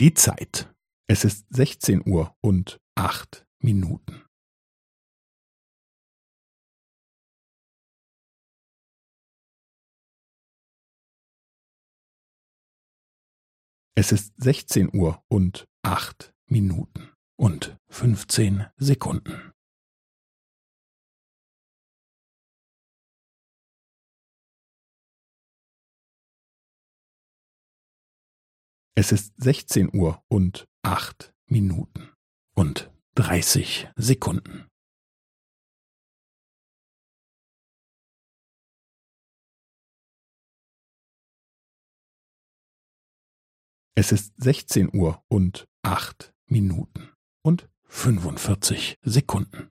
Die Zeit. Es ist sechzehn Uhr und acht Minuten. Es ist sechzehn Uhr und acht Minuten und fünfzehn Sekunden. Es ist sechzehn Uhr und acht Minuten und dreißig Sekunden. Es ist sechzehn Uhr und acht Minuten und fünfundvierzig Sekunden.